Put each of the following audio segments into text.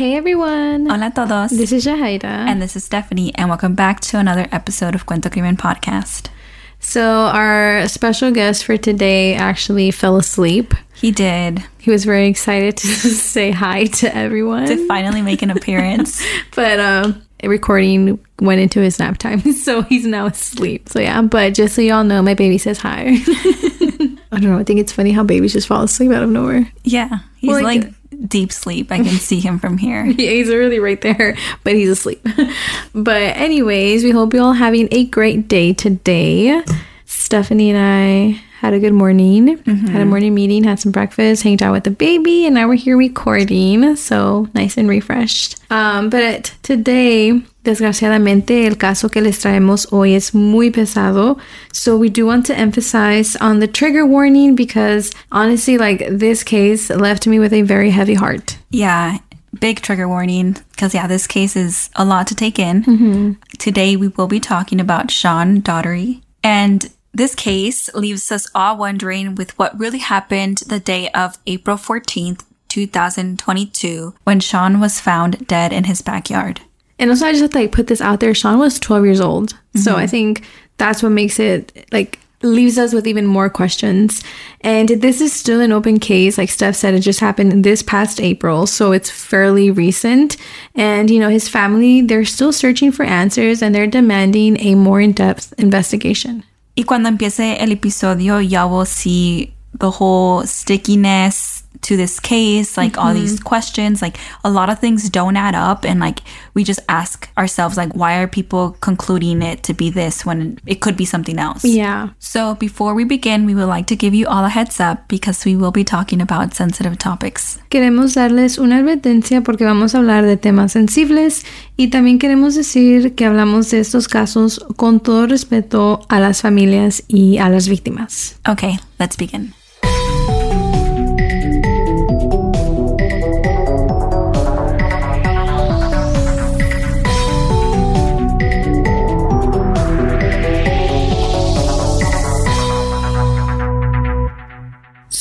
Hey everyone. Hola a todos. This is Jahaira. And this is Stephanie, and welcome back to another episode of Cuento Crimen Podcast. So, our special guest for today actually fell asleep. He did. He was very excited to say hi to everyone. To finally make an appearance. but um, recording went into his nap time, so he's now asleep. So, yeah, but just so y'all know, my baby says hi. I don't know. I think it's funny how babies just fall asleep out of nowhere. Yeah. He's well, like, like deep sleep. I can see him from here. yeah, he's really right there, but he's asleep. but anyways, we hope you're all having a great day today. Stephanie and I had a good morning, mm-hmm. had a morning meeting, had some breakfast, hanged out with the baby, and now we're here recording. So nice and refreshed. Um, but today, desgraciadamente, el caso que les traemos hoy es muy pesado. So we do want to emphasize on the trigger warning because honestly, like this case left me with a very heavy heart. Yeah, big trigger warning because yeah this case is a lot to take in mm-hmm. today we will be talking about sean daugherty and this case leaves us all wondering with what really happened the day of April 14th, 2022, when Sean was found dead in his backyard. And also, I just have to like put this out there. Sean was 12 years old. Mm-hmm. So I think that's what makes it like leaves us with even more questions. And this is still an open case. Like Steph said, it just happened this past April. So it's fairly recent. And, you know, his family, they're still searching for answers and they're demanding a more in depth investigation. Y cuando empiece el episodio ya will see the whole stickiness to this case, like mm-hmm. all these mm-hmm. questions, like a lot of things don't add up. And like we just ask ourselves, like, why are people concluding it to be this when it could be something else? Yeah. So before we begin, we would like to give you all a heads up because we will be talking about sensitive topics. Queremos darles una advertencia porque vamos a hablar de temas sensibles y también queremos decir que hablamos de estos casos con todo respeto a las familias y a las víctimas. Okay, let's begin.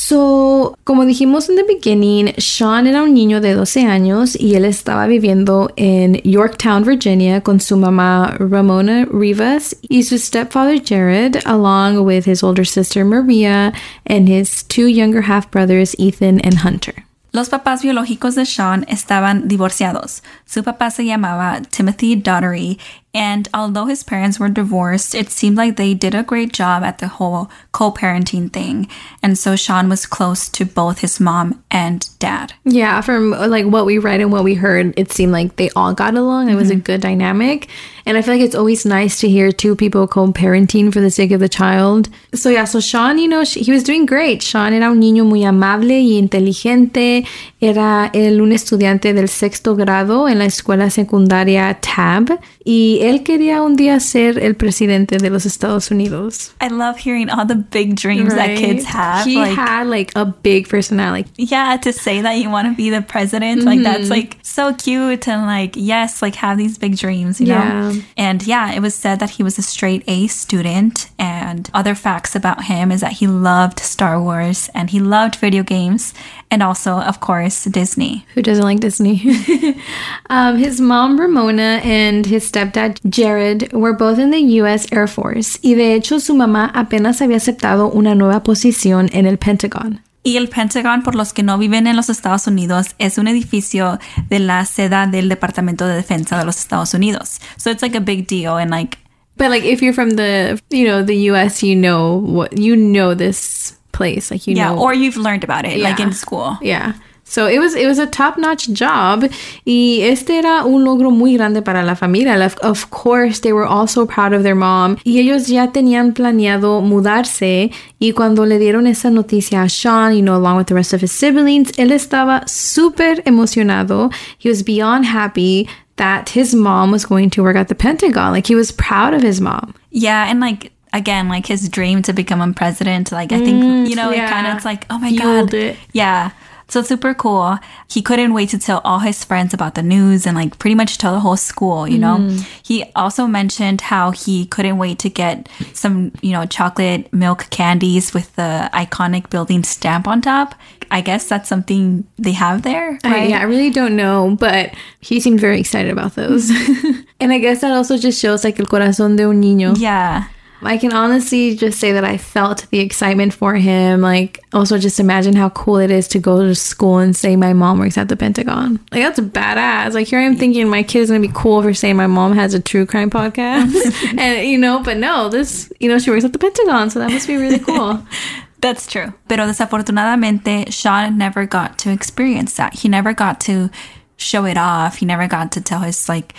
So, como dijimos en the beginning, Sean era un niño de 12 años y él estaba viviendo en Yorktown, Virginia con su mamá Ramona Rivas y su stepfather Jared, along with his older sister Maria and his two younger half brothers Ethan and Hunter. Los papás biológicos de Sean estaban divorciados. Su papá se llamaba Timothy Daugherty and although his parents were divorced, it seemed like they did a great job at the whole co parenting thing. And so Sean was close to both his mom and dad. Yeah, from like what we read and what we heard, it seemed like they all got along. It was mm-hmm. a good dynamic. And I feel like it's always nice to hear two people co parenting for the sake of the child. So, yeah, so Sean, you know, he was doing great. Sean era un niño muy amable y inteligente. Era el un estudiante del sexto grado en la escuela secundaria Tabb. Y él quería un día ser el presidente de los Estados Unidos. I love hearing all the big dreams right? that kids have. He like, had like a big personality. Yeah, to say that you want to be the president, mm-hmm. like that's like so cute and like yes, like have these big dreams, you yeah. know. And yeah, it was said that he was a straight A student and other facts about him is that he loved Star Wars and he loved video games and also, of course, Disney. Who doesn't like Disney? um, his mom, Ramona, and his stepdad, Jared, were both in the U.S. Air Force, y de hecho su mamá apenas había aceptado una nueva posición en el Pentagon. Y el Pentagon, por los que no viven en los Estados Unidos, es un edificio de la seda del Departamento de Defensa de los Estados Unidos. So it's like a big deal and like But like if you're from the, you know, the US, you know what you know this place. Like you yeah, know, or you've learned about it, yeah. like in school. Yeah. So it was it was a top-notch job y este era un logro muy grande para la familia. Of course, they were also proud of their mom y ellos ya tenían planeado mudarse y cuando le dieron esa noticia a Sean, you know, along with the rest of his siblings, él estaba súper emocionado. He was beyond happy that his mom was going to work at the Pentagon. Like he was proud of his mom. Yeah, and like again like his dream to become a president like i think mm, you know yeah. it kind of it's like oh my god it. yeah So super cool. He couldn't wait to tell all his friends about the news and like pretty much tell the whole school, you know? He also mentioned how he couldn't wait to get some, you know, chocolate milk candies with the iconic building stamp on top. I guess that's something they have there, I- right? yeah, I really don't know, but he seemed very excited about those. and I guess that also just shows like el corazón de un niño. Yeah. I can honestly just say that I felt the excitement for him. Like, also just imagine how cool it is to go to school and say my mom works at the Pentagon. Like, that's badass. Like, here I am thinking my kid is gonna be cool for saying my mom has a true crime podcast, and you know, but no, this, you know, she works at the Pentagon, so that must be really cool. That's true. Pero desafortunadamente, Sean never got to experience that. He never got to show it off. He never got to tell his, like,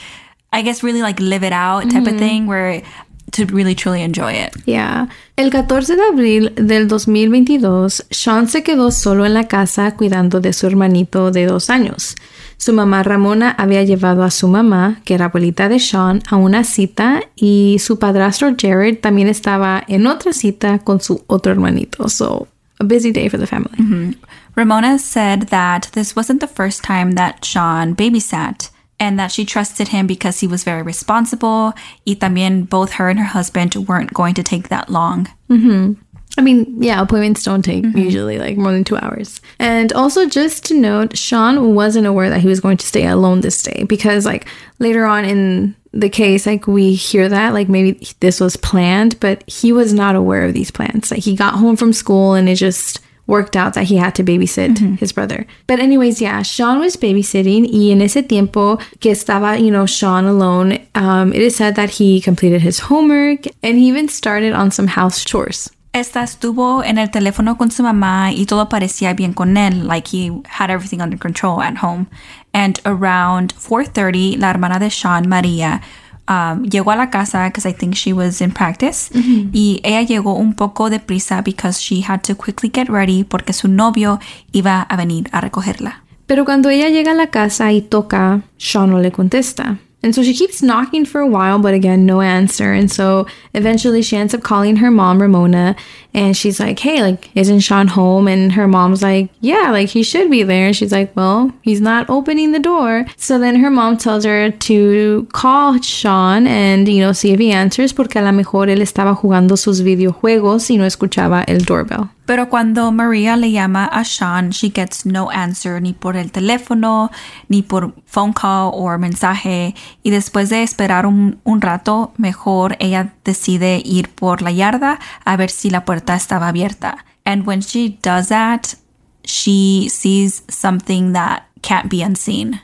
I guess, really like live it out type of mm-hmm. thing where to really truly enjoy it. Yeah. El 14 de abril del 2022, Sean se quedó solo en la casa cuidando de su hermanito de dos años. Su mamá Ramona había llevado a su mamá, que era abuelita de Sean, a una cita y su padrastro Jared también estaba en otra cita con su otro hermanito. So, a busy day for the family. Ramona said that this wasn't the first time that Sean babysat and that she trusted him because he was very responsible. Y también both her and her husband weren't going to take that long. Mm-hmm. I mean, yeah, appointments don't take mm-hmm. usually like more than two hours. And also, just to note, Sean wasn't aware that he was going to stay alone this day because, like, later on in the case, like, we hear that, like, maybe this was planned, but he was not aware of these plans. Like, he got home from school and it just worked out that he had to babysit his brother. But, anyways, yeah, Sean was babysitting, y en ese tiempo que estaba, you know, Sean alone, um, it is said that he completed his homework and he even started on some house chores. Esta estuvo en el teléfono con su mamá y todo parecía bien con él, like he had everything under control at home. And around 4:30, la hermana de Sean, María, um, llegó a la casa because I think she was in practice. Y ella llegó un poco deprisa because she had to quickly get ready porque su novio iba a venir a recogerla. Pero cuando ella llega a la casa y toca, Sean no le contesta. And so she keeps knocking for a while, but again, no answer. And so eventually she ends up calling her mom, Ramona, and she's like, Hey, like, isn't Sean home? And her mom's like, Yeah, like, he should be there. And she's like, Well, he's not opening the door. So then her mom tells her to call Sean and, you know, see if he answers, porque a lo mejor él estaba jugando sus videojuegos y no escuchaba el doorbell. Pero cuando Maria le llama a Sean, she gets no answer ni por el teléfono, ni por phone call o mensaje. Y después de esperar un, un rato, mejor ella decide ir por la yarda a ver si la puerta estaba abierta. And when she does that, she sees something that can't be unseen.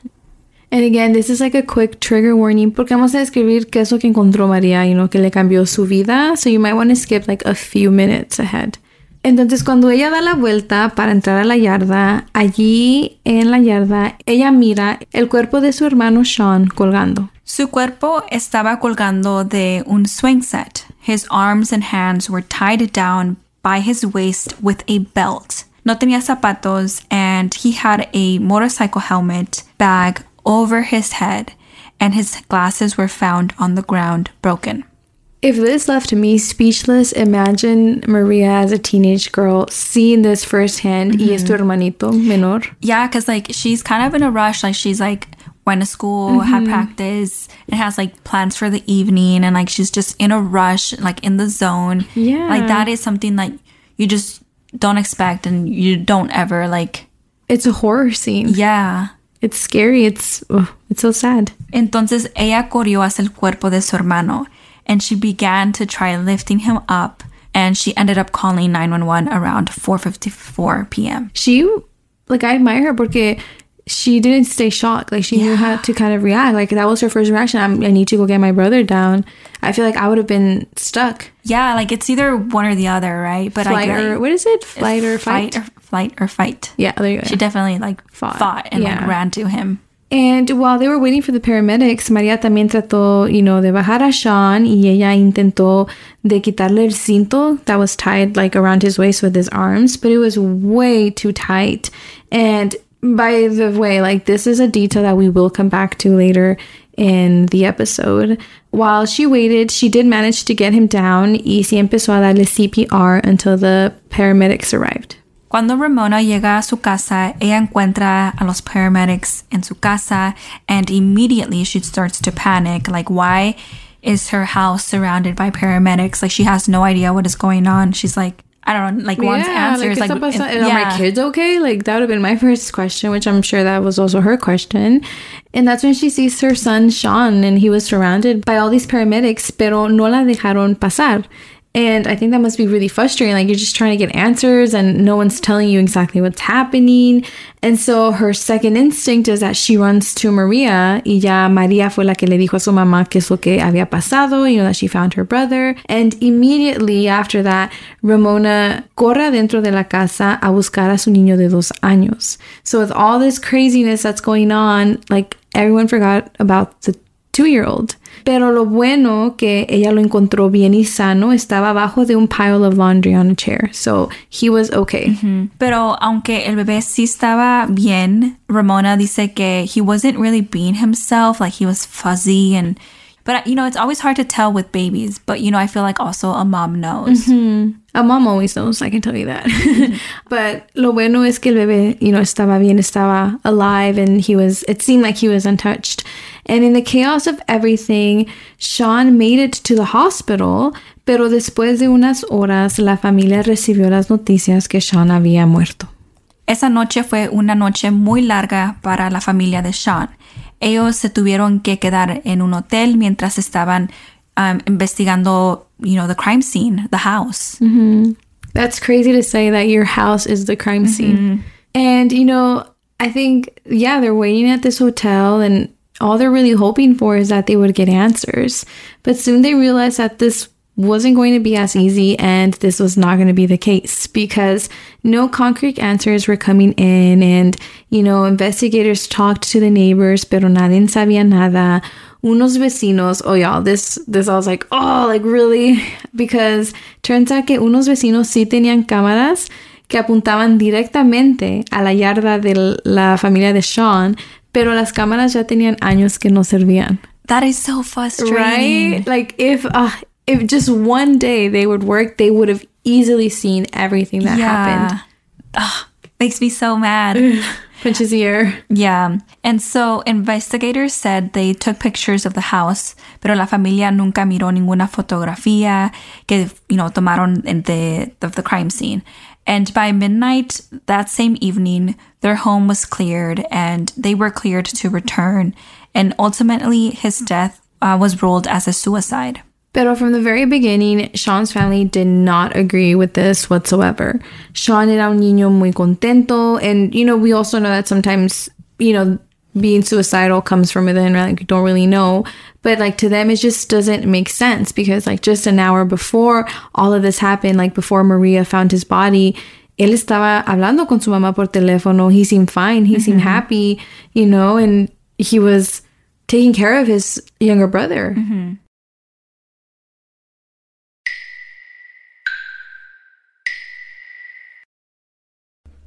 And again, this is like a quick trigger warning porque vamos a describir qué es lo que encontró María, you know, que le cambió su vida. So you might want to skip like a few minutes ahead. Entonces, cuando ella da la vuelta para entrar a la yarda, allí en la yarda, ella mira el cuerpo de su hermano Sean colgando. Su cuerpo estaba colgando de un swing set. His arms and hands were tied down by his waist with a belt. No tenía zapatos and he had a motorcycle helmet bag over his head and his glasses were found on the ground broken. If this left me speechless, imagine Maria as a teenage girl seeing this firsthand y es tu mm-hmm. hermanito menor. Yeah, because like she's kind of in a rush. Like she's like went to school, had mm-hmm. practice, and has like plans for the evening, and like she's just in a rush, like in the zone. Yeah. like that is something like you just don't expect, and you don't ever like. It's a horror scene. Yeah. It's scary. It's ugh, it's so sad. Entonces ella corrió hacia el cuerpo de su hermano, and she began to try lifting him up, and she ended up calling 911 around 4:54 p.m. she like I admire her because she didn't stay shocked. Like she knew how to kind of react. Like that was her first reaction. I'm, I need to go get my brother down. I feel like I would have been stuck. Yeah, like it's either one or the other, right? But Flight I or what is it? Flight or fight? or flight or fight. yeah, there you go. She definitely like Fought. fought, and like ran to him. And while they were waiting for the paramedics, María también trató, you know, de bajar a Sean y ella intentó de quitarle el cinto that was tied like around his waist with his arms, but it was way too tight. And by the way, like this is a detail that we will come back to later in the episode. While she waited, she did manage to get him down y sí empezó a darle CPR until the paramedics arrived. Cuando Ramona llega a su casa, ella encuentra a los paramedics en su casa and immediately she starts to panic. Like, why is her house surrounded by paramedics? Like, she has no idea what is going on. She's like, I don't know, like wants answers. Like, Like, like, if- are my kids okay? Like that would have been my first question, which I'm sure that was also her question. And that's when she sees her son Sean, and he was surrounded by all these paramedics, pero no la dejaron pasar. And I think that must be really frustrating. Like you're just trying to get answers, and no one's telling you exactly what's happening. And so her second instinct is that she runs to Maria, y ya María fue la que le dijo a su mamá que es lo que había pasado, you know, that she found her brother. And immediately after that, Ramona corre dentro de la casa a buscar a su niño de dos años. So with all this craziness that's going on, like everyone forgot about the two-year-old. Pero lo bueno que ella lo encontró bien y sano estaba abajo de un pile of laundry on a chair. So he was okay. Pero aunque el bebé sí estaba bien, Ramona dice que he wasn't really being himself, like he was fuzzy and but you know, it's always hard to tell with babies, but you know, I feel like also a mom knows. A mom always knows, I can tell you that. but lo bueno es que el bebé, you know, estaba bien, estaba alive, and he was, it seemed like he was untouched. And in the chaos of everything, Sean made it to the hospital, pero después de unas horas, la familia recibió las noticias que Sean había muerto. Esa noche fue una noche muy larga para la familia de Sean. Ellos se tuvieron que quedar en un hotel mientras estaban um, investigando, you know, the crime scene, the house. That's crazy to say that your house is the crime scene. And, you know, I think, yeah, they're waiting at this hotel and all they're really hoping for is that they would get answers. But soon they realized that this wasn't going to be as easy and this was not going to be the case because no concrete answers were coming in and you know investigators talked to the neighbors pero nadie sabía nada unos vecinos oh y'all this this I was like oh like really because turns out que unos vecinos sí tenían cámaras que apuntaban directamente a la yarda de la familia de Sean pero las cámaras ya tenían años que no servían. That is so frustrating. right like if uh, if just one day they would work they would have easily seen everything that happened. Ugh, makes me so mad. pinches ear yeah. And so investigators said they took pictures of the house, pero la familia nunca miró ninguna fotografía que, you know, tomaron de, of the crime scene. And by midnight that same evening, their home was cleared and they were cleared to return. And ultimately, his death uh, was ruled as a suicide. Pero from the very beginning, Sean's family did not agree with this whatsoever. Sean era un niño muy contento, and you know, we also know that sometimes, you know, being suicidal comes from within, right? Like, you don't really know. But like to them, it just doesn't make sense because like just an hour before all of this happened, like before Maria found his body, él estaba hablando con su mamá por teléfono. He seemed fine. He seemed mm-hmm. happy, you know, and he was taking care of his younger brother. Mm-hmm.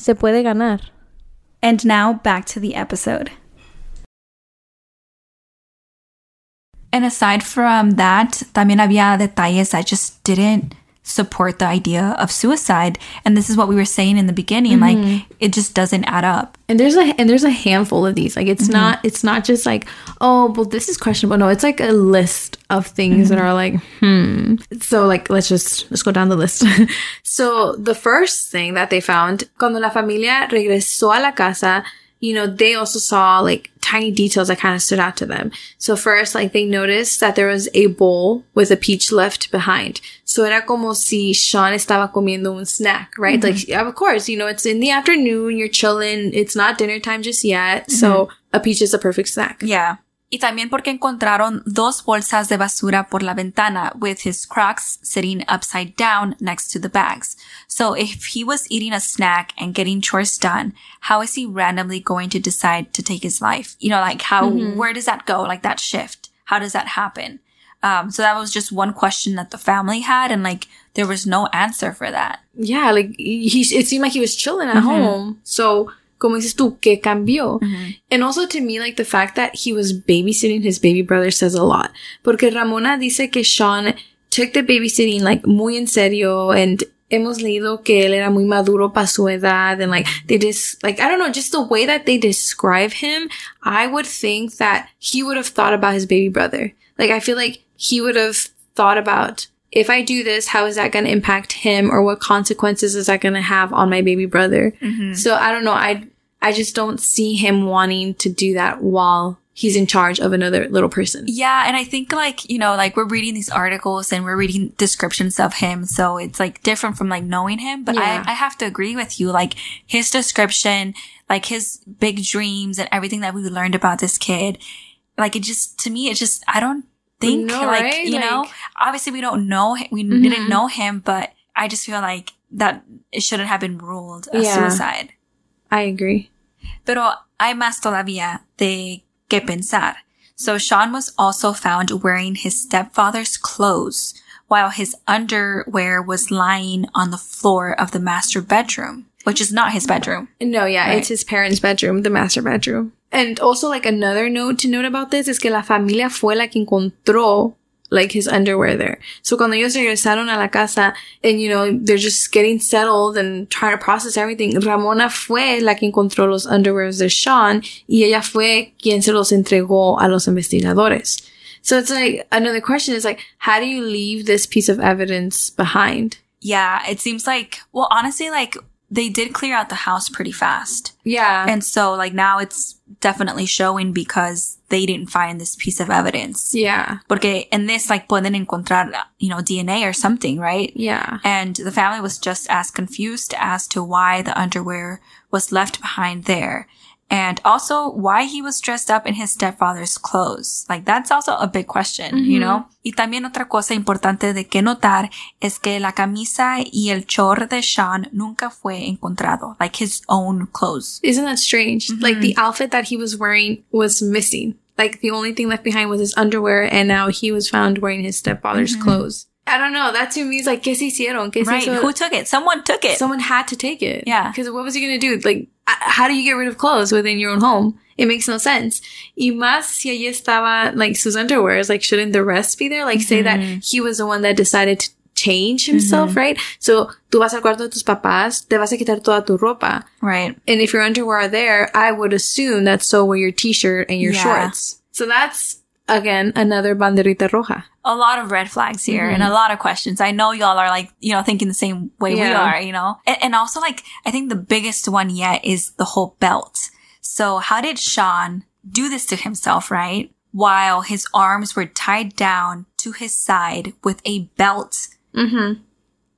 Se puede ganar. And now back to the episode. And aside from that, también había detalles I just didn't support the idea of suicide. And this is what we were saying in the beginning. Like mm-hmm. it just doesn't add up. And there's a and there's a handful of these. Like it's mm-hmm. not it's not just like, oh, well this is questionable. No, it's like a list of things that mm-hmm. are like, hmm. So like let's just let's go down the list. so the first thing that they found, cuando la familia regresó a la casa, you know, they also saw like tiny details that kind of stood out to them. So first, like they noticed that there was a bowl with a peach left behind. So era como si Sean estaba comiendo un snack, right? Mm-hmm. Like, of course, you know, it's in the afternoon, you're chilling, it's not dinner time just yet. So mm-hmm. a peach is a perfect snack. Yeah. Y también porque encontraron dos bolsas de basura por la ventana with his crocs sitting upside down next to the bags. So if he was eating a snack and getting chores done, how is he randomly going to decide to take his life? You know, like how, where does that go? Like that shift? How does that happen? Um, so that was just one question that the family had and like there was no answer for that. Yeah, like he, it seemed like he was chilling at home. So, como dices tú, ¿qué cambió? And also to me, like the fact that he was babysitting his baby brother says a lot. Porque Ramona dice que Sean took the babysitting like muy en serio and hemos leído que él era muy maduro para su edad and like they just like I don't know just the way that they describe him I would think that he would have thought about his baby brother like I feel like he would have thought about if I do this how is that going to impact him or what consequences is that going to have on my baby brother mm-hmm. so I don't know I I just don't see him wanting to do that while he's in charge of another little person Yeah, and I think like, you know, like we're reading these articles and we're reading descriptions of him, so it's like different from like knowing him. But Yeah. I, I have to agree with you. Like his description, like his big dreams and everything that we learned about this kid, like it just to me, it just I don't think No, like right? you know, Like- Mm-hmm. obviously we don't know we didn't know him, but I just feel like that it shouldn't have been ruled a Yeah. suicide. I agree Pero hay más todavía de que pensar. So Sean was also found wearing his stepfather's clothes while his underwear was lying on the floor of the master bedroom, which is not his bedroom. No, yeah, Right. it's his parents' bedroom, the master bedroom. And also, like, another note to note about this is que la familia fue la que encontró, like, his underwear there. So cuando ellos regresaron a la casa and, you know, they're just getting settled and trying to process everything, Ramona fue la que encontró los underwears de Sean y ella fue quien se los entregó a los investigadores. So it's like, another question is like, how do you leave this piece of evidence behind? Yeah, it seems like, well, honestly, like they did clear out the house pretty fast. Yeah. And so like now it's definitely showing because they didn't find this piece of evidence. yeah. Porque in this, like, pueden encontrar, you know, DNA or something, right? Yeah. And the family was just as confused as to why the underwear was left behind there. And also why he was dressed up in his stepfather's clothes. Like that's also a big question, you mm-hmm. know? Y también otra cosa importante de que notar es que la camisa y el chor de Sean nunca fue encontrado. Like his own clothes. Isn't that strange? Mm-hmm. Like the outfit that he was wearing was missing. Like the only thing left behind was his underwear, and now he was found wearing his stepfather's mm-hmm. clothes. I don't know. That to me is like, ¿qué se hicieron? ¿Qué se Right. Who took it? Someone took it. Someone had to take it. Yeah. Because what was he going to do? Like, how do you get rid of clothes within your own home? It makes no sense. Y más si allí estaba, like, sus underwears, like, shouldn't the rest be there? Like, say that mm-hmm. he was the one that decided to change himself, mm-hmm. right? So, tú vas al cuarto de tus papás, te vas a quitar toda tu ropa. right. And if your underwear are there, I would assume that's so were your t-shirt and your Yeah. shorts. So that's again another banderita roja. a lot of red flags here and a lot of questions. I know y'all are like, you know, thinking the same way we are, you know? And, and also like, I think the biggest one yet is the whole belt. So how did Sean do this to himself, right? While his arms were tied down to his side with a belt. Mm-hmm.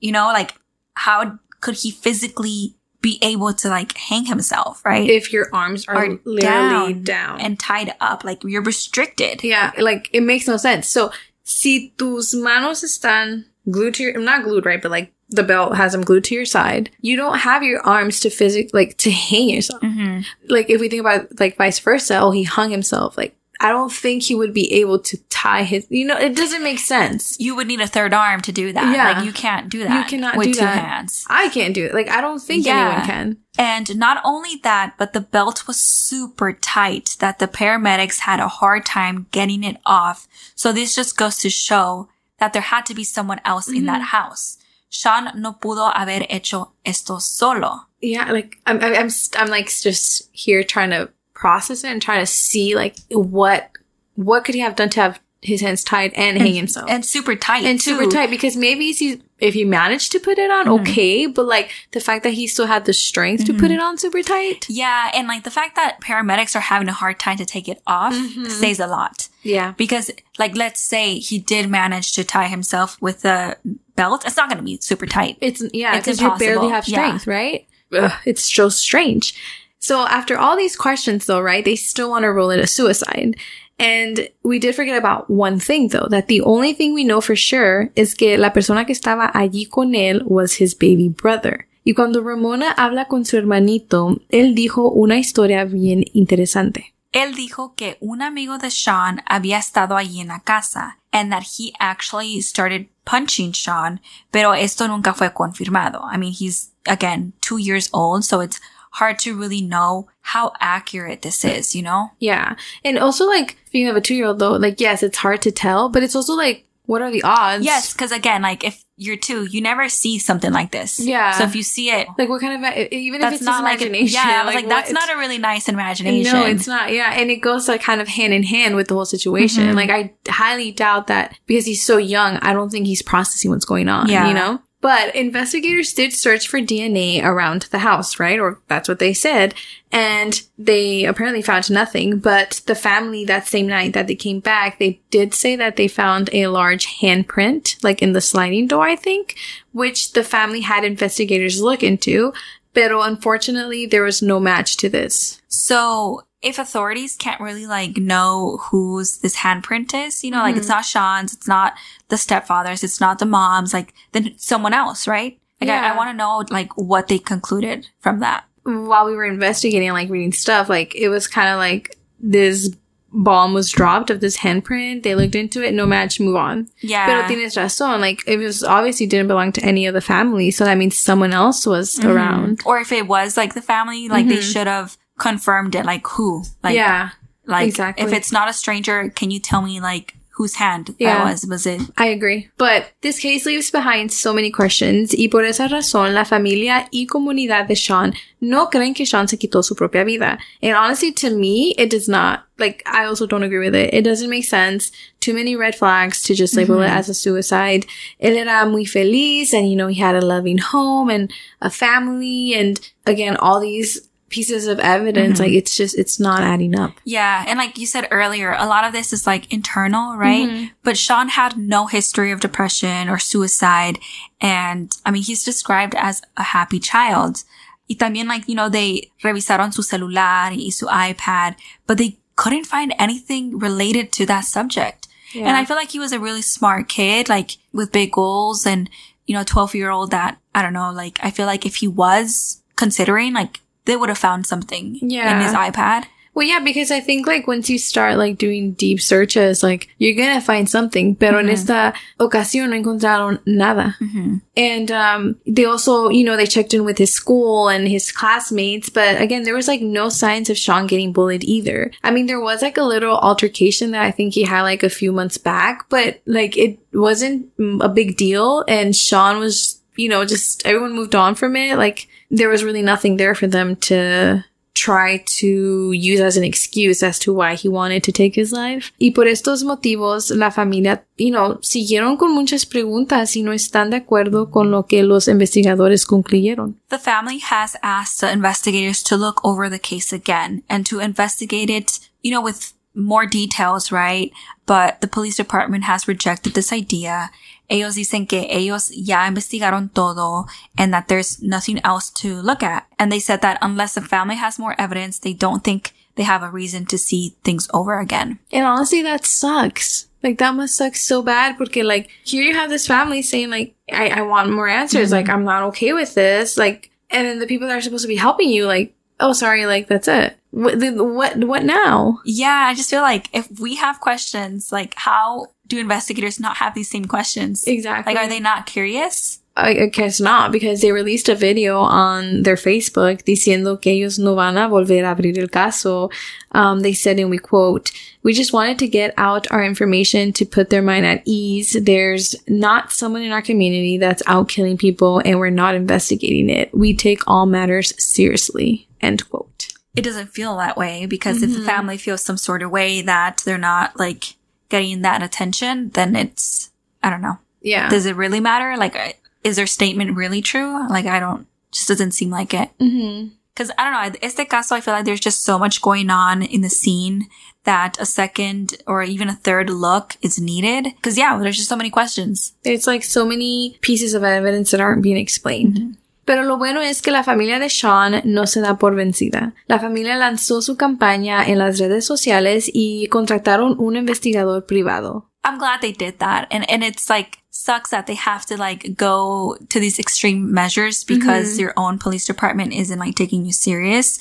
You know, like how could he physically be able to like hang himself, right? If your arms are, Are literally down. and tied up, like you're restricted. yeah, like it makes no sense. So si tus manos están glued to your, not glued, right? But like the belt has them glued to your side. You don't have your arms to physic, like to hang yourself. Mm-hmm. Like if we think about like vice versa, oh, he hung himself. Like I don't think he would be able to tie his, you know, it doesn't make sense. you would need a third arm to do that. Yeah. Like you can't do that. You cannot with do two that. hands. I can't do it. Like I don't think Yeah. anyone can. And not only that, but the belt was super tight that the paramedics had a hard time getting it off. So this just goes to show that there had to be someone else in Mm-hmm. that house. Sean no pudo haber hecho esto solo. Yeah, like I'm, I'm, I'm, I'm like just here trying to process it and try to see like what, what could he have done to have his hands tied and hang himself And super tight. and super too. tight because maybe he's if he managed to put it on, Mm-hmm. okay, but like the fact that he still had the strength to put it on super tight. Yeah, and like the fact that paramedics are having a hard time to take it off Mm-hmm. says a lot. Yeah. Because, like, let's say he did manage to tie himself with a belt. It's not going to be super tight. It's yeah, It's because you barely have Yeah. strength, right? Ugh, it's so strange. So after all these questions, though, right? They still want to rule it a suicide. And we did forget about one thing, though, that the only thing we know for sure is que la persona que estaba allí con él was his baby brother. Y cuando Ramona habla con su hermanito, él dijo una historia bien interesante. Él dijo que un amigo de Sean había estado allí en la casa and that he actually started punching Sean, pero esto nunca fue confirmado. I mean, he's, again, two years old, so it's hard to really know how accurate this is, you know? Yeah. And also, like, speaking of a two year old, though, like, yes, it's hard to tell, but it's also like, what are the odds? Yes, because again, like if you're two, you never see something like this. Yeah. So if you see it, Like, what kind of, even if it's not just like imagination. yeah. I was like, what- that's not a really nice imagination. No, it's not. Yeah. And it goes like kind of hand in hand with the whole situation. Mm-hmm. Like, I highly doubt that because he's so young, I don't think he's processing what's going on, Yeah. you know? But investigators did search for DNA around the house, right? Or that's what they said. And they apparently found nothing. But the family that same night that they came back, they did say that they found a large handprint, like in the sliding door, I think, which the family had investigators look into. But unfortunately, there was no match to this. So if authorities can't really like know whose this handprint is, you know, like it's Mm-hmm. not Sean's, it's not the stepfather's, it's not the mom's, like then someone else, right? Like I, Yeah. I want to know like what they concluded from that. while we were investigating, like reading stuff, like it was kind of like this bomb was dropped of this handprint. They looked into it, no match, move on. Yeah. Pero tienes razón. Like it was obviously didn't belong to any of the family, so that means someone else was Mm-hmm. around. or if it was like the family, like they should have confirmed it, like who, like yeah, Like, Exactly. if it's not a stranger, can you tell me like whose hand Yeah. that was? Was it? I agree. But this case leaves behind so many questions y por esa razón la familia y comunidad de Sean no creen que Sean se quitó su propia vida. And honestly, to me, it does not. Like, I also don't agree with it. It doesn't make sense. Too many red flags to just label it mm-hmm. as a suicide. Él era muy feliz and, you know, he had a loving home and a family and again, all these pieces of evidence. Mm-hmm. Like, it's just, it's not adding up. Yeah, and like you said earlier, a lot of this is like internal, right? Mm-hmm. But Sean had no history of depression or suicide, and I mean, he's described as a happy child. Y también like, you know, they revisaron su celular y su iPad, but they couldn't find anything related to that subject. And I feel like he was a really smart kid, like with big goals and, you know, 12 year old that, I don't know, like, I feel like if he was considering, like, they would have found something in his iPad. Well, yeah, because I think like once you start like doing deep searches, like you're gonna find something. Pero en esta ocasión no encontraron nada. And um, they also, you know, they checked in with his school and his classmates, but again, there was like no signs of Sean getting bullied either. I mean, there was like a little altercation that I think he had like a few months back, but like it wasn't mm, a big deal. And Sean was, you know, just everyone moved on from it. Like there was really nothing there for them to try to use as an excuse as to why he wanted to take his life. Y por estos motivos, la familia, you know, siguieron con muchas preguntas y no están de acuerdo con lo que los investigadores concluyeron. The family has asked the investigators to look over the case again and to investigate it, you know, with more details, right? But the police department has rejected this idea. Ellos dicen que ellos ya investigaron todo and that there's nothing else to look at. And they said that unless the family has more evidence, they don't think they have a reason to see things over again. And honestly, that sucks. Like that must suck so bad because like here you have this family saying like, I, I want more answers. Mm-hmm. Like I'm not okay with this. Like, and then the people that are supposed to be helping you like, oh, sorry, like that's it. What, what, what now? Yeah, I just feel like if we have questions, like how do investigators not have these same questions? Exactly. Like, are they not curious? I, guess not because they released a video on their Facebook diciendo que ellos no van a volver a abrir el caso. Um, they said, and we quote, we just wanted to get out our information to put their mind at ease. There's not someone in our community that's out killing people and we're not investigating it. We take all matters seriously. End quote. It doesn't feel that way because if Mm-hmm. the family feels some sort of way that they're not like getting that attention, then it's, I don't know. Yeah. Does it really matter? Like, is their statement really true? Like, I don't, just doesn't seem like it. mm-hmm. Cause I don't know, este caso, I feel like there's just so much going on in the scene that a second or even a third look is needed. Cause yeah, there's just so many questions. It's like so many pieces of evidence that aren't being explained. Pero lo bueno es que la familia de Sean no se da por vencida. La familia lanzó su campaña en las redes sociales y contrataron un investigador privado. I'm glad they did that. And, and it's like, sucks that they have to like go to these extreme measures because mm-hmm. your own police department isn't like taking you serious.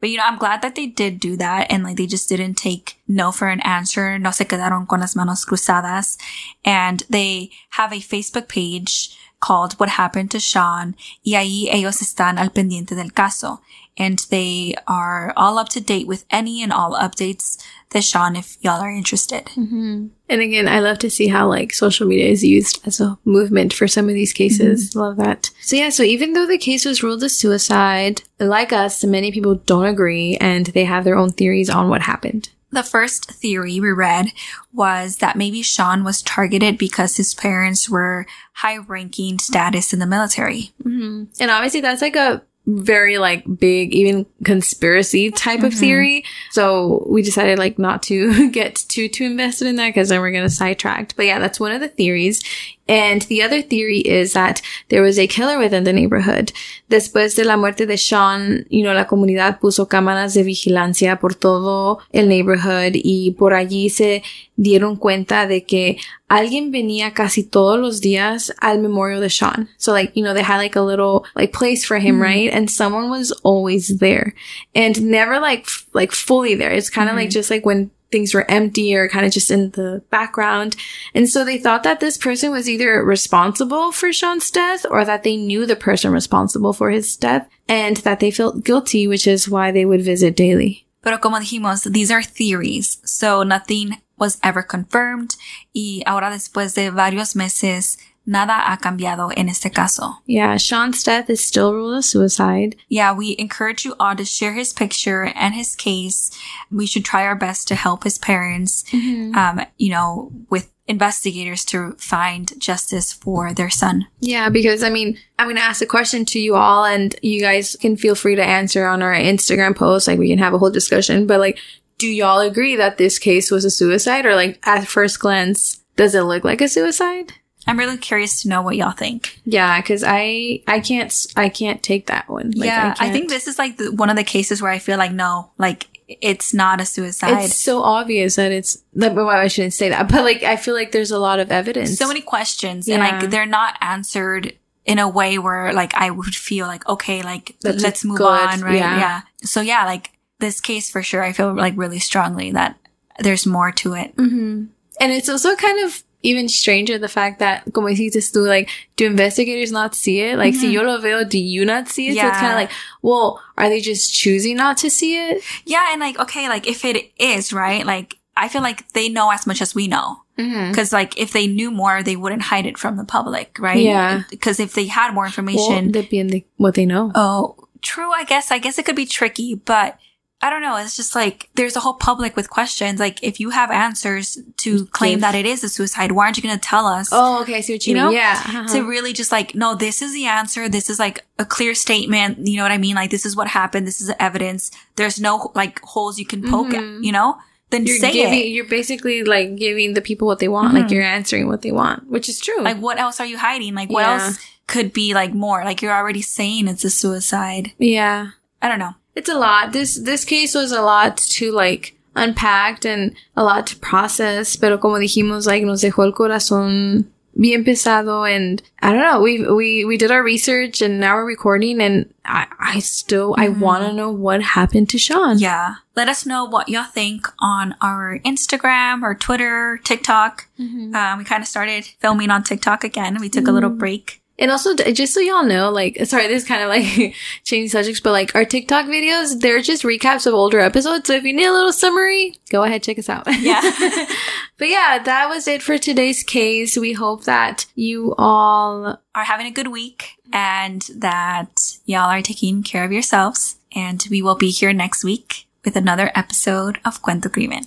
But you know, I'm glad that they did do that and like they just didn't take no for an answer. No se quedaron con las manos cruzadas. And they have a Facebook page called What Happened to Sean. Y ahí ellos están al pendiente del caso. And they are all up to date with any and all updates that Sean if y'all are interested. Mm-hmm. And again, I love to see how like social media is used as a movement for some of these cases. Mm-hmm. Love that. So yeah, so even though the case was ruled a suicide, like us, many people don't agree and they have their own theories on what happened. The first theory we read was that maybe Sean was targeted because his parents were high ranking status in the military. Mm-hmm. And obviously that's like a very like big, even conspiracy type of mm-hmm. theory. So we decided like not to get too, too invested in that because then we're going to sidetrack. But yeah, that's one of the theories. And the other theory is that there was a killer within the neighborhood. Después de la muerte de Sean, you know, la comunidad puso cámaras de vigilancia por todo el neighborhood y por allí se dieron cuenta de que alguien venía casi todos los días al memorial de Sean. So like, you know, they had like a little like place for him, mm-hmm. right? And someone was always there and never like, f- like fully there. It's kind of like mm-hmm. just like when things were empty or kind of just in the background. And so they thought that this person was either responsible for Sean's death or that they knew the person responsible for his death and that they felt guilty, which is why they would visit daily. Pero como dijimos, these are theories, so nothing was ever confirmed y ahora después de varios meses, nada ha cambiado en este caso. Yeah, Sean's death is still ruled a suicide. Yeah, we encourage you all to share his picture and his case. We should try our best to help his parents, um, you know, with investigators to find justice for their son. Yeah, because I mean, I'm going to ask a question to you all and you guys can feel free to answer on our Instagram post. Like we can have a whole discussion, but like, do y'all agree that this case was a suicide or like at first glance, does it look like a suicide? I'm really curious to know what y'all think. Yeah, because I I can't I can't take that one. Like, yeah, I, can't- think this is like the, one of the cases where I feel like no, like it's not a suicide. it's so obvious that it's. That, well, I shouldn't say that, but like I feel like there's a lot of evidence. so many questions and like they're not answered in a way where like I would feel like okay, like That's let's move good, on, right? yeah. Yeah. So yeah, like this case for sure, I feel like really strongly that there's more to it. Mm-hmm. And it's also kind of even stranger the fact that, como dices tú, like, do investigators not see it? Like, si yo lo veo, do you not see it? So it's kind of like, well, are they just choosing not to see it? Yeah, and like okay, like if it is right, like I feel like they know as much as we know. Mm-hmm. Because like if they knew more, they wouldn't hide it from the public, right? Yeah. Because if they had more Well, information, depende what they know. Oh, true. I guess. I guess it could be tricky, but I don't know. It's just like there's a whole public with questions. Like if you have answers to claim Give. that it is a suicide, why aren't you going to tell us? Oh, okay. I see what you, You mean. know? Yeah. uh-huh. To really just like, no, this is the answer. This is like a clear statement. You know what I mean? Like this is what happened. This is the evidence. There's no like holes you can poke at, you know? Then Mm-hmm. you're say giving, it. you're basically like giving the people what they want. Like you're answering what they want, which is true. Like what else are you hiding? Like what Yeah. else could be like more? Like you're already saying it's a suicide. yeah. I don't know. It's a lot. This this case was a lot to like unpacked and a lot to process. Pero como dijimos, like nos dejó el corazón bien pesado. And I don't know. We we we did our research and now we're recording. And I I still I mm-hmm. want to know what happened to Sean. Yeah. Let us know what y'all think on our Instagram or Twitter, TikTok. Mm-hmm. Um, we kind of started filming on TikTok again. We took a little mm-hmm. break. And also, just so y'all know, like, sorry, this is kind of like changing subjects, but like our TikTok videos, they're just recaps of older episodes. So if you need a little summary, go ahead, check us out. Yeah. but yeah, that was it for today's case. We hope that you all are having a good week and that y'all are taking care of yourselves. And we will be here next week with another episode of Cuento Crimen.